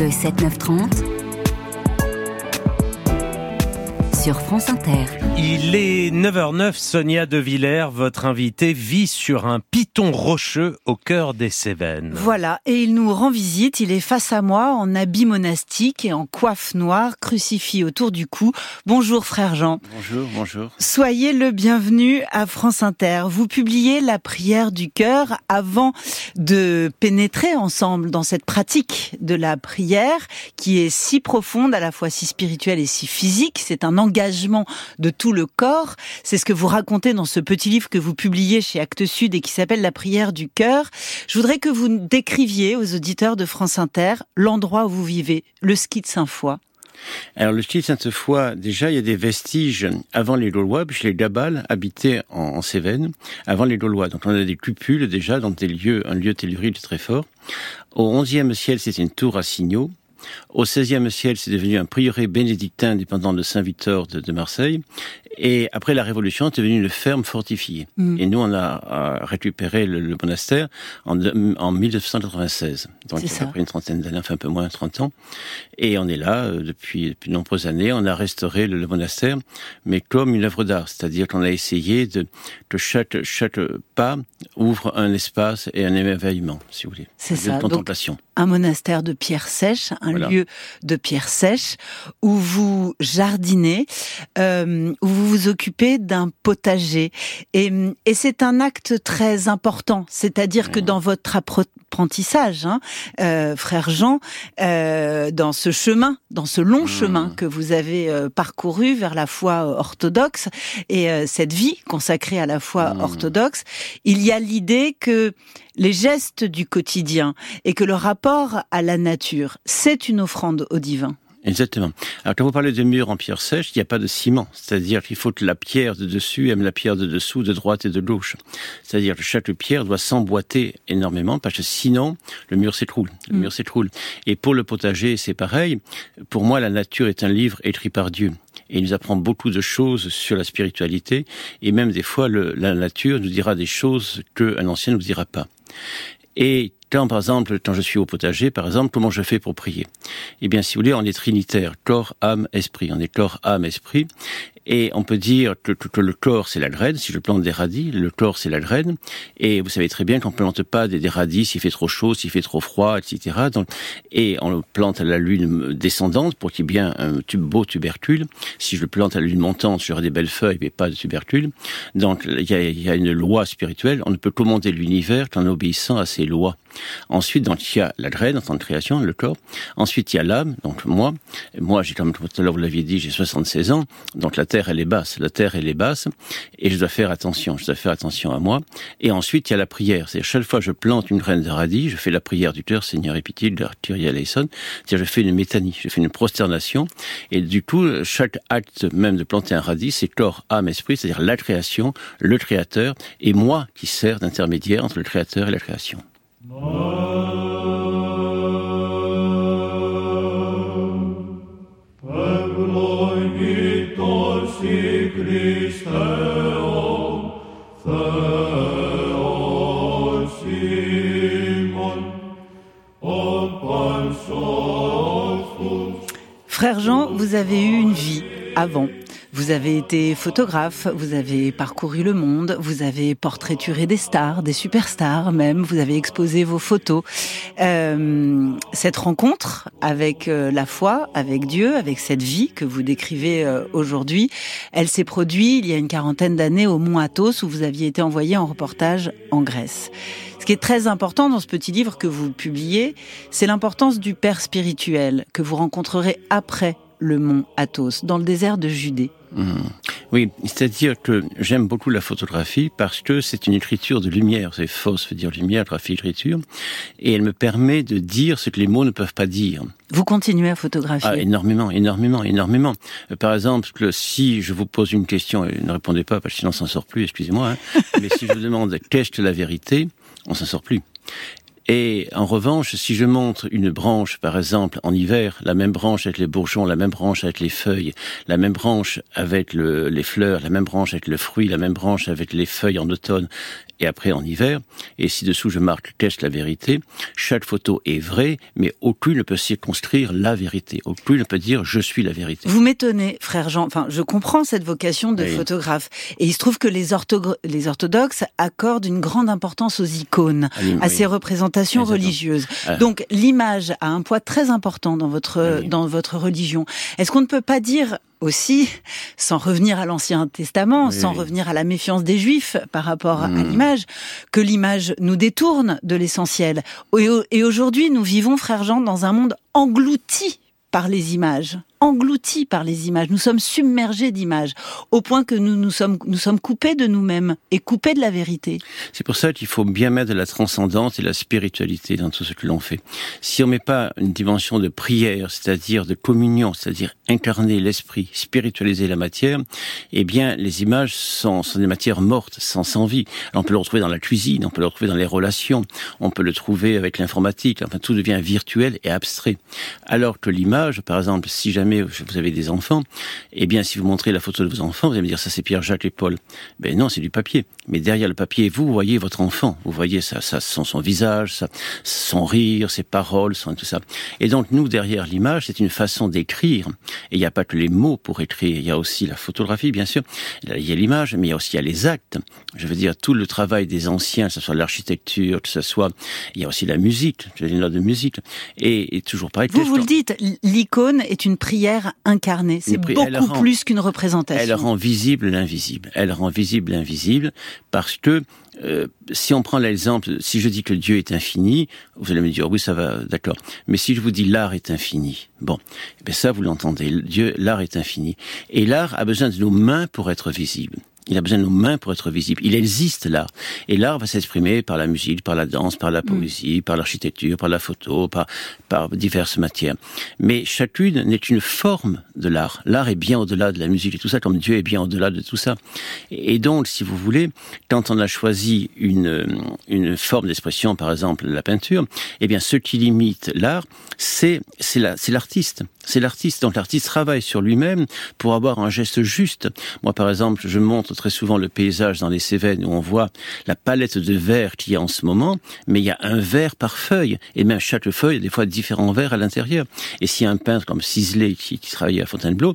Le 7-9-30 sur France Inter. Il est 9h09, Sonia De Villers, votre invitée, vit sur un piton rocheux au cœur des Cévennes. Voilà, et il nous rend visite, il est face à moi en habit monastique et en coiffe noire, crucifix autour du cou. Bonjour frère Jean. Bonjour, bonjour. Soyez le bienvenu à France Inter. Vous publiez la prière du cœur avant de pénétrer ensemble dans cette pratique de la prière qui est si profonde, à la fois si spirituelle et si physique. C'est un engagement de tout le corps. C'est ce que vous racontez dans ce petit livre que vous publiez chez Actes Sud et qui s'appelle La prière du cœur. Je voudrais que vous décriviez aux auditeurs de France Inter l'endroit où vous vivez, le ski de Saint-Foy. Alors le ski de Sainte-Foy, déjà il y a des vestiges avant les Gaulois, puisque les Gabales habitaient en, Cévennes avant les Gaulois. Donc on a des cupules déjà dans des lieux, un lieu tellurique très fort. Au XIe siècle, c'était une tour à signaux. Au XVIe siècle, c'est devenu un prieuré bénédictin dépendant de Saint-Victor de, Marseille. Et après la Révolution, c'est devenu une ferme fortifiée. Mm. Et nous, on a, récupéré le, monastère en, en 1996. Donc, après une trentaine d'années, enfin un peu moins, 30 ans. Et on est là euh, depuis, depuis de nombreuses années. On a restauré le, monastère, mais comme une œuvre d'art. C'est-à-dire qu'on a essayé de, que chaque, chaque pas ouvre un espace et un émerveillement, si vous voulez. C'est ça. contemplation. un monastère de pierre sèche, un lieu de pierre sèche où vous jardinez, euh, où vous vous occupez d'un potager. Et, et c'est un acte très important, c'est-à-dire que dans votre apprentissage, hein, euh, frère Jean, euh, dans ce chemin, dans ce long mmh. chemin que vous avez euh, parcouru vers la foi orthodoxe et euh, cette vie consacrée à la foi mmh. orthodoxe, il y a l'idée que les gestes du quotidien et que le rapport à la nature, c'est une offrande au divin. Exactement. Alors quand vous parlez de murs en pierre sèche, il n'y a pas de ciment. C'est-à-dire qu'il faut que la pierre de dessus aime la pierre de dessous, de droite et de gauche. C'est-à-dire que chaque pierre doit s'emboîter énormément parce que sinon le mur s'écroule. Le mm. mur s'écroule. Et pour le potager, c'est pareil. Pour moi, la nature est un livre écrit par Dieu. Et il nous apprend beaucoup de choses sur la spiritualité. Et même des fois, le, la nature nous dira des choses qu'un ancien ne nous dira pas. Et quand, par exemple, quand je suis au potager, par exemple, comment je fais pour prier? Eh bien, si vous voulez, on est trinitaire, corps, âme, esprit. On est corps, âme, esprit. Et on peut dire que, le corps, c'est la graine. Si je plante des radis, le corps, c'est la graine. Et vous savez très bien qu'on ne plante pas des, radis s'il fait trop chaud, s'il fait trop froid, etc. Et on le plante à la lune descendante pour qu'il y ait bien un beau tubercule. Si je le plante à la lune montante, j'aurai des belles feuilles, mais pas de tubercule. Donc, il y a, une loi spirituelle. On ne peut commander l'univers qu'en obéissant à ces lois. Ensuite, donc, il y a la graine en tant que création, le corps. Ensuite, il y a l'âme, donc moi. Moi, j'ai, comme tout à l'heure vous l'aviez dit, j'ai 76 ans. Donc, terre, elle est basse. La terre, elle est basse. Et je dois faire attention. Je dois faire attention à moi. Et ensuite, il y a la prière. C'est chaque fois que je plante une graine de radis, je fais la prière du cœur, Seigneur et pitié, de. C'est-à-dire, je fais une métanie. Je fais une prosternation. Et du coup, chaque acte même de planter un radis, c'est corps, âme, esprit, c'est-à-dire la création, le créateur, et moi qui sert d'intermédiaire entre le créateur et la création. Frère Jean, vous avez eu une vie avant. Vous avez été photographe, vous avez parcouru le monde, vous avez portraituré des stars, des superstars même, vous avez exposé vos photos. Euh, cette rencontre avec euh, la foi, avec Dieu, avec cette vie que vous décrivez euh, aujourd'hui, elle s'est produite il y a une quarantaine d'années au Mont Athos où vous aviez été envoyé en reportage en Grèce. Ce qui est très important dans ce petit livre que vous publiez, c'est l'importance du Père spirituel que vous rencontrerez après le mont Athos, dans le désert de Judée. Mmh. Oui, c'est-à-dire que j'aime beaucoup la photographie parce que c'est une écriture de lumière. C'est fausse, veut dire lumière, graphie, écriture. Et elle me permet de dire ce que les mots ne peuvent pas dire. Vous continuez à photographier ah, Énormément, énormément, énormément. Euh, par exemple, si je vous pose une question, et ne répondez pas parce que sinon on s'en sort plus, excusez-moi, hein, mais si je vous demande qu'est-ce que la vérité, on s'en sort plus. Et en revanche, si je montre une branche, par exemple, en hiver, la même branche avec les bourgeons, la même branche avec les feuilles, la même branche avec les fleurs, la même branche avec le fruit, la même branche avec les feuilles en automne, et après en hiver, et si dessous je marque test la vérité, chaque photo est vraie, mais aucune ne peut circonscrire la vérité. Aucune ne peut dire je suis la vérité. Vous m'étonnez, frère Jean. Enfin, je comprends cette vocation de photographe. Et il se trouve que les, les orthodoxes accordent une grande importance aux icônes, à ces représentations religieuses. Ah. Donc l'image a un poids très important dans votre, dans votre religion. Est-ce qu'on ne peut pas dire aussi, sans revenir à l'Ancien Testament, sans revenir à la méfiance des Juifs par rapport à hmm. l'image, que l'image nous détourne de l'essentiel? Et aujourd'hui, nous vivons, frère Jean, dans un monde englouti par les images engloutis par les images, nous sommes submergés d'images, au point que nous nous sommes, nous sommes coupés de nous-mêmes et coupés de la vérité. C'est pour ça qu'il faut bien mettre la transcendance et la spiritualité dans tout ce que l'on fait. Si on met pas une dimension de prière, c'est-à-dire de communion, c'est-à-dire incarner l'esprit, spiritualiser la matière, eh bien, les images sont, sont des matières mortes, sans, sans vie. Alors, on peut le retrouver dans la cuisine, on peut le retrouver dans les relations, on peut le trouver avec l'informatique, enfin, tout devient virtuel et abstrait. Alors que l'image, par exemple, si jamais vous avez des enfants, eh bien, si vous montrez la photo de vos enfants, vous allez me dire ça c'est Pierre, Jacques et Paul. Ben non, c'est du papier. Mais derrière le papier, vous voyez votre enfant. Vous voyez ça, ça son, son visage, ça, son rire, ses paroles, son, tout ça. Et donc, nous, derrière l'image, c'est une façon d'écrire. Et il n'y a pas que les mots pour écrire. Il y a aussi la photographie, bien sûr. Il y a l'image, mais il y a aussi les actes. Je veux dire, tout le travail des anciens, que ce soit l'architecture, que ce soit, il y a aussi la musique, les notes de musique. Et, et toujours pareil. Vous, vous le dites, l'icône est une prière incarnée. C'est beaucoup plus qu'une représentation. Elle rend visible l'invisible. Elle rend visible l'invisible parce que euh, si on prend l'exemple, si je dis que Dieu est infini, vous allez me dire oui, ça va, d'accord. Mais si je vous dis l'art est infini, bon, eh ça vous l'entendez. Dieu, l'art est infini, et l'art a besoin de nos mains pour être visible. Il a besoin de nos mains pour être visible. Il existe l'art. Et l'art va s'exprimer par la musique, par la danse, par la mm. poésie, par l'architecture, par la photo, par, par diverses matières. Mais chacune n'est qu'une forme de l'art. L'art est bien au-delà de la musique et tout ça, comme Dieu est bien au-delà de tout ça. Et donc, si vous voulez, quand on a choisi une, une forme d'expression, par exemple la peinture, eh bien, ce qui limite l'art, c'est, c'est l'artiste. C'est l'artiste. Donc l'artiste travaille sur lui-même pour avoir un geste juste. Moi, par exemple, je montre très souvent le paysage dans les Cévennes où on voit la palette de verre qu'il y a en ce moment, mais il y a un verre par feuille. Et même chaque feuille a des fois différents verres à l'intérieur. Et si un peintre comme Sisley qui, qui travaillait à Fontainebleau,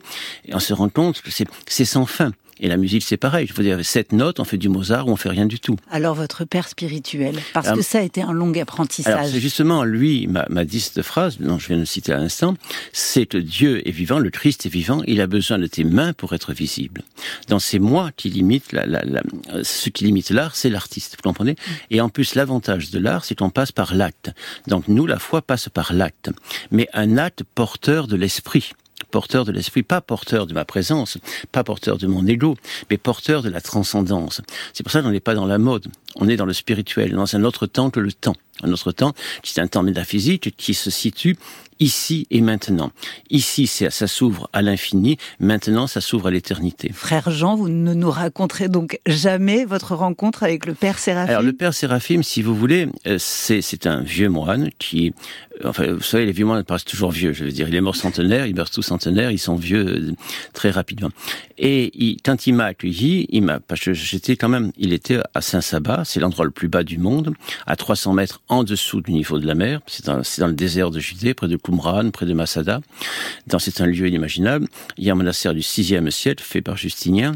on se rend compte que c'est sans fin. Et la musique, c'est pareil. Je veux dire, sept notes, on fait du Mozart ou on fait rien du tout. Alors, votre père spirituel, parce que ça a été un long apprentissage. c'est justement, lui, m'a dit cette phrase, dont je viens de citer à l'instant, c'est que Dieu est vivant, le Christ est vivant, il a besoin de tes mains pour être visible. Dans ces moi qui limite la, la, la, ce qui limite l'art, c'est l'artiste, vous comprenez? Et en plus, l'avantage de l'art, c'est qu'on passe par l'acte. Donc, nous, la foi passe par l'acte. Mais un acte porteur de l'esprit porteur de l'esprit, pas porteur de ma présence, pas porteur de mon ego, mais porteur de la transcendance. C'est pour ça qu'on n'est pas dans la mode, on est dans le spirituel, dans un autre temps que le temps. Un autre temps, c'est un temps métaphysique qui se situe ici et maintenant. Ici, ça s'ouvre à l'infini, maintenant, ça s'ouvre à l'éternité. Frère Jean, vous ne nous raconterez donc jamais votre rencontre avec le Père Séraphim? Alors, le Père Séraphim, si vous voulez, euh, c'est un vieux moine qui... Euh, enfin, vous savez, les vieux moines paraissent toujours vieux, je veux dire. Il est mort centenaire, ils meurent tous centenaires, ils sont vieux euh, très rapidement. Et il, quand il m'a accueilli, il m'a... Parce que j'étais quand même... Il était à Saint-Sabat, c'est l'endroit le plus bas du monde, à 300 mètres en dessous du niveau de la mer. C'est dans, dans, le désert de Judée, près de Qumran, près de Masada. C'est un lieu inimaginable. Il y a un monastère du 6e siècle fait par Justinien.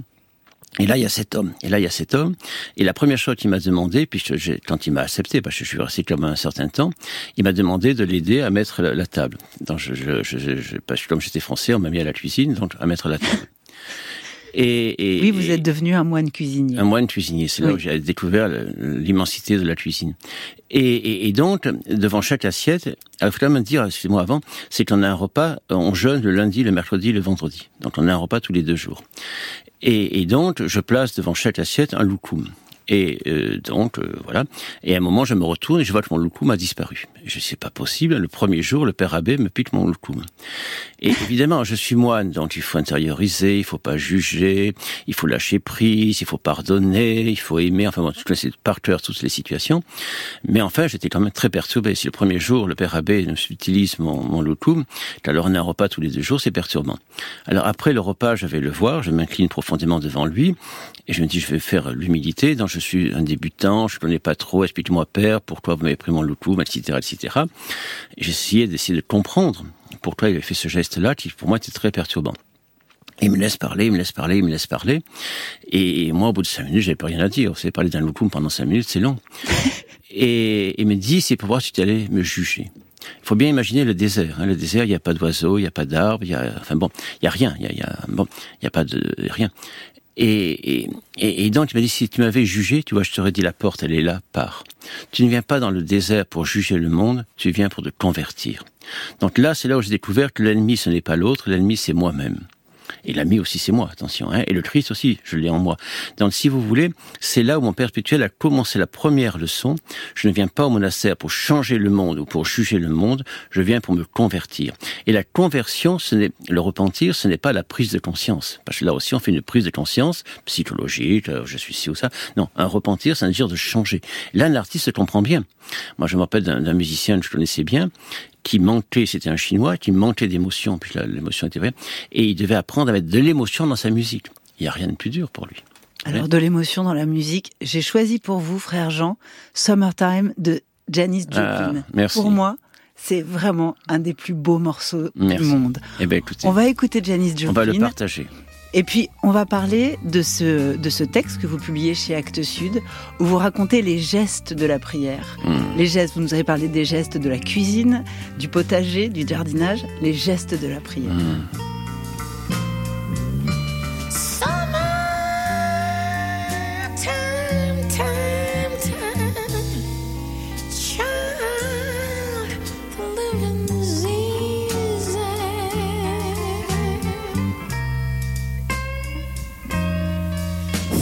Et là, il y a cet homme. Et là, il y a cet homme. Et la première chose qu'il m'a demandé, puis quand il m'a accepté, parce que je suis resté comme un certain temps, il m'a demandé de l'aider à mettre la, table. Donc, je, je, je, que comme j'étais français, on m'a mis à la cuisine, donc à mettre la table. Et, oui, vous êtes devenu un moine cuisinier. Un moine cuisinier, c'est là où j'ai découvert l'immensité de la cuisine. Et, et, donc, devant chaque assiette, il faut quand même dire, excusez-moi avant, c'est qu'on a un repas, on jeûne le lundi, le mercredi, le vendredi. Donc on a un repas tous les deux jours. Et, et donc, je place devant chaque assiette un loukoum. Et euh, donc, euh, voilà. Et à un moment, je me retourne et je vois que mon loukoum a disparu. Je sais pas possible. Le premier jour, le père abbé me pique mon loukoum. Et évidemment, je suis moine, donc il faut intérioriser, il faut pas juger, il faut lâcher prise, il faut pardonner, il faut aimer. Enfin bon, toutes les, par cœur toutes les situations. Mais enfin, j'étais quand même très perturbé. Si le premier jour, le père abbé utilise mon, mon loukoum, alors on a un repas tous les deux jours, c'est perturbant. Alors après le repas, je vais le voir, je m'incline profondément devant lui, et je me dis, je vais faire l'humilité, donc je suis un débutant, je ne connais pas trop, explique-moi père, pourquoi vous m'avez pris mon loukoum, etc., etc. J'essayais d'essayer de comprendre pourquoi il avait fait ce geste-là, qui pour moi était très perturbant. Il me laisse parler, il me laisse parler, il me laisse parler. Et moi, au bout de cinq minutes, j'avais plus rien à dire. Vous savez, parler d'un loukoum pendant cinq minutes, c'est long. Et il me dit, c'est pour voir si tu allais me juger. Il faut bien imaginer le désert. Hein. Le désert, il n'y a pas d'oiseaux, il n'y a pas d'arbres, il y a, enfin bon, il y a rien. Il y a, il y a bon, il y a pas de rien. Et, et, et donc il m'a dit si tu m'avais jugé, tu vois, je t'aurais dit la porte, elle est là, pars. Tu ne viens pas dans le désert pour juger le monde, tu viens pour te convertir. Donc là, c'est là où j'ai découvert que l'ennemi, ce n'est pas l'autre, l'ennemi, c'est moi-même. Et l'ami aussi, c'est moi, attention. Hein. Et le Christ aussi, je l'ai en moi. Donc, si vous voulez, c'est là où mon Père a commencé la première leçon. Je ne viens pas au monastère pour changer le monde ou pour juger le monde. Je viens pour me convertir. Et la conversion, ce n'est le repentir, ce n'est pas la prise de conscience. Parce que là aussi, on fait une prise de conscience psychologique. Euh, je suis ci ou ça. Non, un repentir, c'est un dire de changer. Là, l'artiste comprend bien. Moi, je me rappelle d'un musicien que je connaissais bien qui manquait, c'était un chinois, qui manquait d'émotion, puis l'émotion était vraie, et il devait apprendre à mettre de l'émotion dans sa musique. Il n'y a rien de plus dur pour lui. Alors, de l'émotion dans la musique, j'ai choisi pour vous, frère Jean, Summertime de Janis ah, Joplin. merci. Pour moi, c'est vraiment un des plus beaux morceaux du monde. Eh ben, écoutez, on va écouter Janis Joplin. On va le partager. Et puis, on va parler de ce, de ce texte que vous publiez chez Actes Sud, où vous racontez les gestes de la prière. Hmm. Les gestes, vous nous avez parlé des gestes de la cuisine, du potager, du jardinage, les gestes de la prière.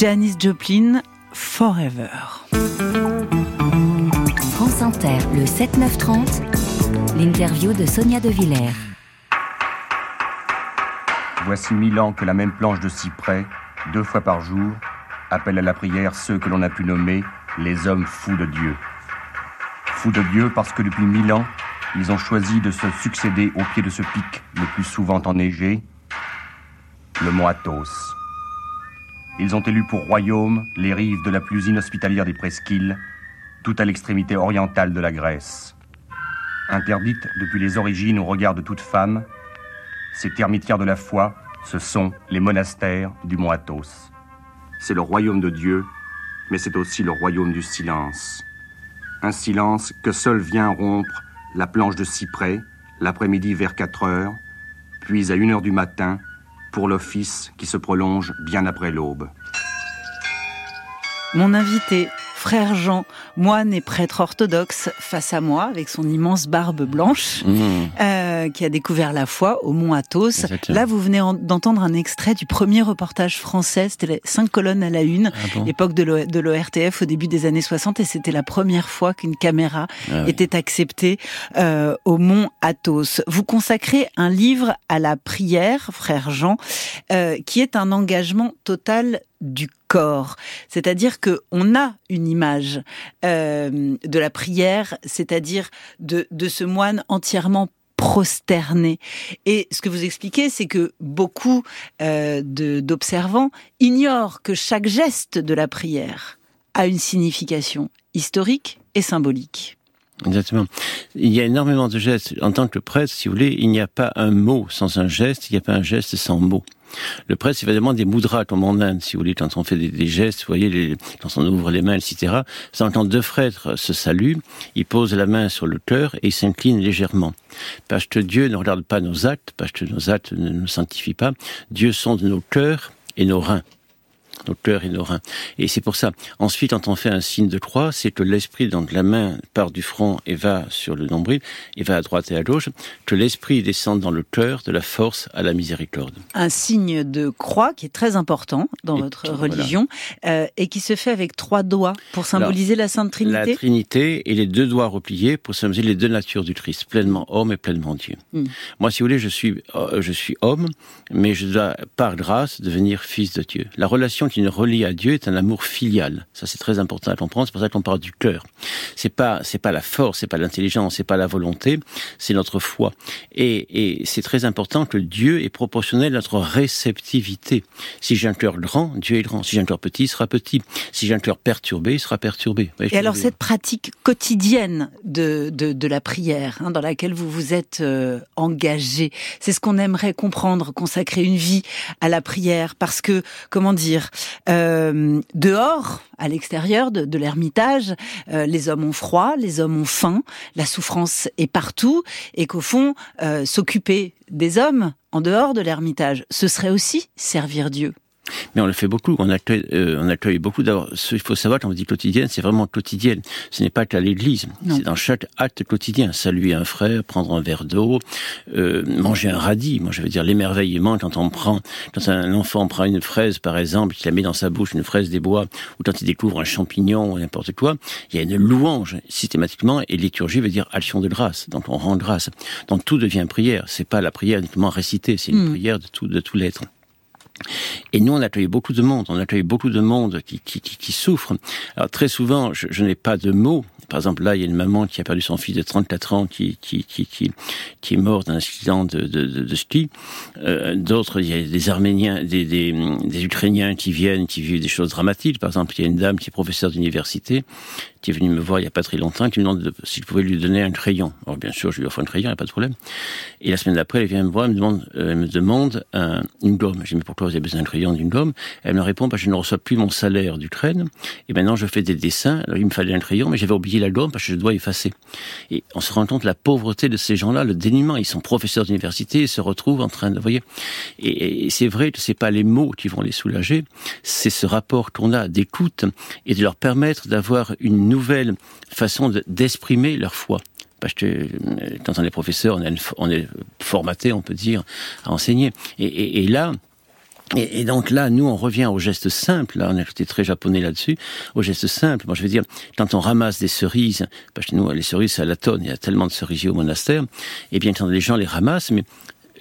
Janis Joplin, Forever. France Inter, le 7-9-30, l'interview de Sonia De Villers. Voici mille ans que la même planche de cyprès, deux fois par jour, appelle à la prière ceux que l'on a pu nommer les hommes fous de Dieu. Fous de Dieu parce que depuis mille ans, ils ont choisi de se succéder au pied de ce pic le plus souvent enneigé, le mont Athos. Ils ont élu pour royaume les rives de la plus inhospitalière des presqu'îles, tout à l'extrémité orientale de la Grèce. Interdite depuis les origines au regard de toute femme, ces termitières de la foi, ce sont les monastères du mont Athos. C'est le royaume de Dieu, mais c'est aussi le royaume du silence. Un silence que seul vient rompre la planche de cyprès, l'après-midi vers 4 heures, puis à 1 heure du matin, pour l'office qui se prolonge bien après l'aube. Mon invité, frère Jean, moine et prêtre orthodoxe, face à moi, avec son immense barbe blanche, Mmh. euh, qui a découvert la foi au Mont Athos. Là, vous venez en- d'entendre un extrait du premier reportage français, c'était les cinq colonnes à la une, Ah bon époque de l'O- de l'ORTF au début des années 60, et c'était la première fois qu'une caméra Ah oui. était acceptée euh, au Mont Athos. Vous consacrez un livre à la prière, frère Jean, euh, qui est un engagement total du C'est-à-dire que on a une image euh, de la prière, c'est-à-dire de, ce moine entièrement prosterné. Et ce que vous expliquez, c'est que beaucoup euh, d'observants ignorent que chaque geste de la prière a une signification historique et symbolique. Exactement. Il y a énormément de gestes. En tant que prêtre, si vous voulez, il n'y a pas un mot sans un geste, il n'y a pas un geste sans mot. Le prêtre, c'est évidemment des mudras, comme en Inde, si vous voulez, quand on fait des, gestes, voyez, les, quand on ouvre les mains, etc. C'est quand deux frères se saluent, ils posent la main sur le cœur et ils s'inclinent légèrement. Parce que Dieu ne regarde pas nos actes, parce que nos actes ne nous sanctifient pas. Dieu sonde nos cœurs et nos reins nos cœurs et nos reins. Et c'est pour ça. Ensuite, quand on fait un signe de croix, c'est que l'esprit, donc la main part du front et va sur le nombril, et va à droite et à gauche, que l'esprit descende dans le cœur de la force à la miséricorde. Un signe de croix qui est très important dans Et votre voilà. religion euh, et qui se fait avec trois doigts pour symboliser la Sainte La Trinité? Trinité et les deux doigts repliés pour symboliser les deux natures du Christ, pleinement homme et pleinement Dieu. Mm. Moi, si vous voulez, je suis, euh, je suis homme, mais je dois, par grâce, devenir fils de Dieu. La relation qui nous relie à Dieu est un amour filial. Ça, c'est très important à comprendre. C'est pour ça qu'on parle du cœur. C'est pas, c'est pas la force, c'est pas l'intelligence, c'est pas la volonté, c'est notre foi. Et, et c'est très important que Dieu est proportionnel à notre réceptivité. Si j'ai un cœur grand, Dieu est grand. Si j'ai un cœur petit, il sera petit. Si j'ai un cœur perturbé, il sera perturbé. Et alors cette pratique quotidienne de, de, de la prière, hein, dans laquelle vous vous êtes euh, engagé, c'est ce qu'on aimerait comprendre, consacrer une vie à la prière, parce que, comment dire, euh, dehors, à l'extérieur de, de l'ermitage, euh, les hommes ont froid, les hommes ont faim, la souffrance est partout, et qu'au fond, euh, s'occuper des hommes en dehors de l'ermitage, ce serait aussi servir Dieu. Mais on le fait beaucoup. On accueille, euh, on accueille beaucoup. D'abord, ce qu'il faut savoir quand on dit quotidienne, c'est vraiment quotidienne. Ce n'est pas qu'à l'église. C'est dans chaque acte quotidien. Saluer un frère, prendre un verre d'eau, euh, manger un radis. Moi, je veux dire l'émerveillement quand on prend, quand un enfant prend une fraise, par exemple, qu'il la met dans sa bouche, une fraise des bois, ou quand il découvre un champignon ou n'importe quoi, il y a une louange systématiquement. Et liturgie veut dire action de grâce. Donc, on rend grâce. Donc, tout devient prière. C'est pas la prière uniquement récitée. C'est une Mm. prière de tout, de tout l'être. Et nous, on accueille beaucoup de monde. On accueille beaucoup de monde qui, souffre. Alors très souvent, je, n'ai pas de mots. Par exemple, là, il y a une maman qui a perdu son fils de 34 ans, qui est mort d'un accident de, ski. Euh, D'autres, il y a des Arméniens, des, Ukrainiens qui viennent, qui vivent des choses dramatiques. Par exemple, il y a une dame qui est professeure d'université, qui est venue me voir il y a pas très longtemps, qui me demande de- si je pouvais lui donner un crayon. Alors bien sûr, je lui offre un crayon, il n'y a pas de problème. Et la semaine d'après, elle vient me voir, elle me demande, euh, un- une gomme. Je dis, mais pourquoi vous besoin d'un crayon, d'une gomme Elle me répond, que je ne reçois plus mon salaire d'Ukraine, et maintenant je fais des dessins. Alors il me fallait un crayon, mais j'avais oublié la gomme parce que je dois effacer. Et on se rend compte de la pauvreté de ces gens-là, le dénuement. Ils sont professeurs d'université, ils se retrouvent en train de, voyez. Et, c'est vrai que c'est pas les mots qui vont les soulager, c'est ce rapport qu'on a d'écoute et de leur permettre d'avoir une nouvelle façon de- d'exprimer leur foi parce que euh, quand on est professeur, on, est formaté, on peut dire, à enseigner. Et là, et, et donc là, nous, on revient au geste simple. Là, on a été très japonais là-dessus. Au geste simple. Moi, je veux dire, quand on ramasse des cerises, parce que nous, les cerises, c'est à la tonne. Il y a tellement de cerisiers au monastère. Et bien, quand les gens les ramassent, mais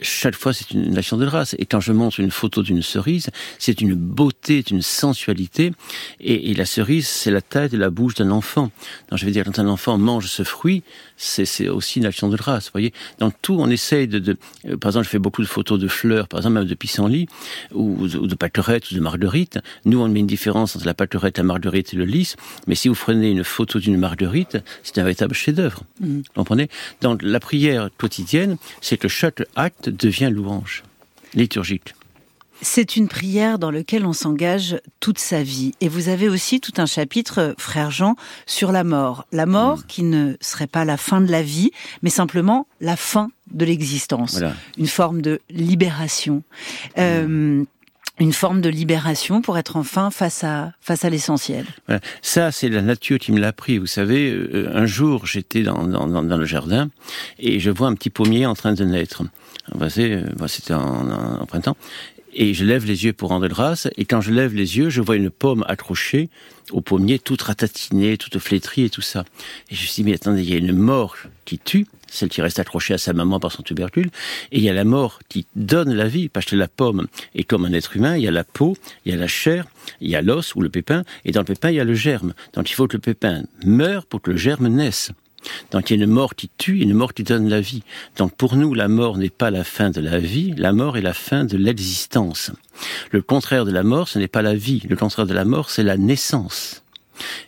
chaque fois, c'est une action de grâce. Et quand je montre une photo d'une cerise, c'est une beauté, une sensualité. Et, et la cerise, c'est la taille de la bouche d'un enfant. Donc, je veux dire, quand un enfant mange ce fruit, c'est aussi une action de grâce. Vous voyez, dans tout, on essaye de, de euh, par exemple, je fais beaucoup de photos de fleurs, par exemple même de pissenlit ou, ou de pâquerettes ou de marguerite. Nous, on met une différence entre la pâquerette, la marguerite et le lys. Mais si vous prenez une photo d'une marguerite, c'est un véritable chef-d'œuvre. Vous comprenez? Donc, la prière quotidienne, c'est que chaque acte devient louange liturgique. C'est une prière dans laquelle on s'engage toute sa vie. Et vous avez aussi tout un chapitre, frère Jean, sur la mort. La mort Mm. qui ne serait pas la fin de la vie, mais simplement la fin de l'existence. Voilà. Une forme de libération. Euh, une forme de libération pour être enfin face à, face à l'essentiel. Ça, c'est la nature qui me l'a appris. Vous savez, euh, un jour, j'étais dans, dans, dans, le jardin et je vois un petit pommier en train de naître. Euh, C'était en, en- en printemps. Et je lève les yeux pour rendre grâce. Et quand je lève les yeux, je vois une pomme accrochée au pommier, toute ratatinée, toute flétrie et tout ça. Et je me suis dit, mais attendez, il y a une mort qui tue, celle qui reste accrochée à sa maman par son tubercule, et il y a la mort qui donne la vie, parce que la pomme est comme un être humain, il y a la peau, il y a la chair, il y a l'os ou le pépin, et dans le pépin, il y a le germe. Donc il faut que le pépin meure pour que le germe naisse. Donc il y a une mort qui tue une mort qui donne la vie. Donc pour nous, la mort n'est pas la fin de la vie, la mort est la fin de l'existence. Le contraire de la mort, ce n'est pas la vie, le contraire de la mort, c'est la naissance.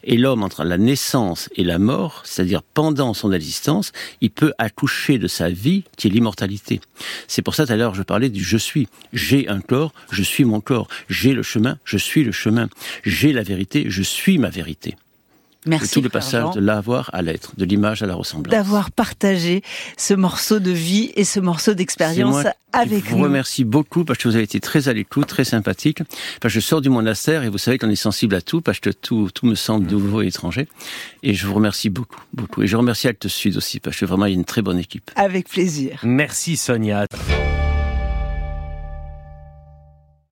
Et l'homme, entre la naissance et la mort, c'est-à-dire pendant son existence, il peut accoucher de sa vie, qui est l'immortalité. C'est pour ça, tout à l'heure, je parlais du je suis. J'ai un corps, je suis mon corps. J'ai le chemin, je suis le chemin. J'ai la vérité, je suis ma vérité. Merci. C'est tout le passage Jean, de l'avoir à l'être, de l'image à la ressemblance. D'avoir partagé ce morceau de vie et ce morceau d'expérience avec vous nous. remercie beaucoup parce que vous avez été très à l'écoute, très sympathique. Parce que je sors du monastère et vous savez qu'on est sensible à tout parce que tout, tout me semble nouveau et étranger. Et je vous remercie beaucoup, beaucoup. Et je remercie Actes Sud aussi parce que vraiment il y a une très bonne équipe. Avec plaisir. Merci Sonia.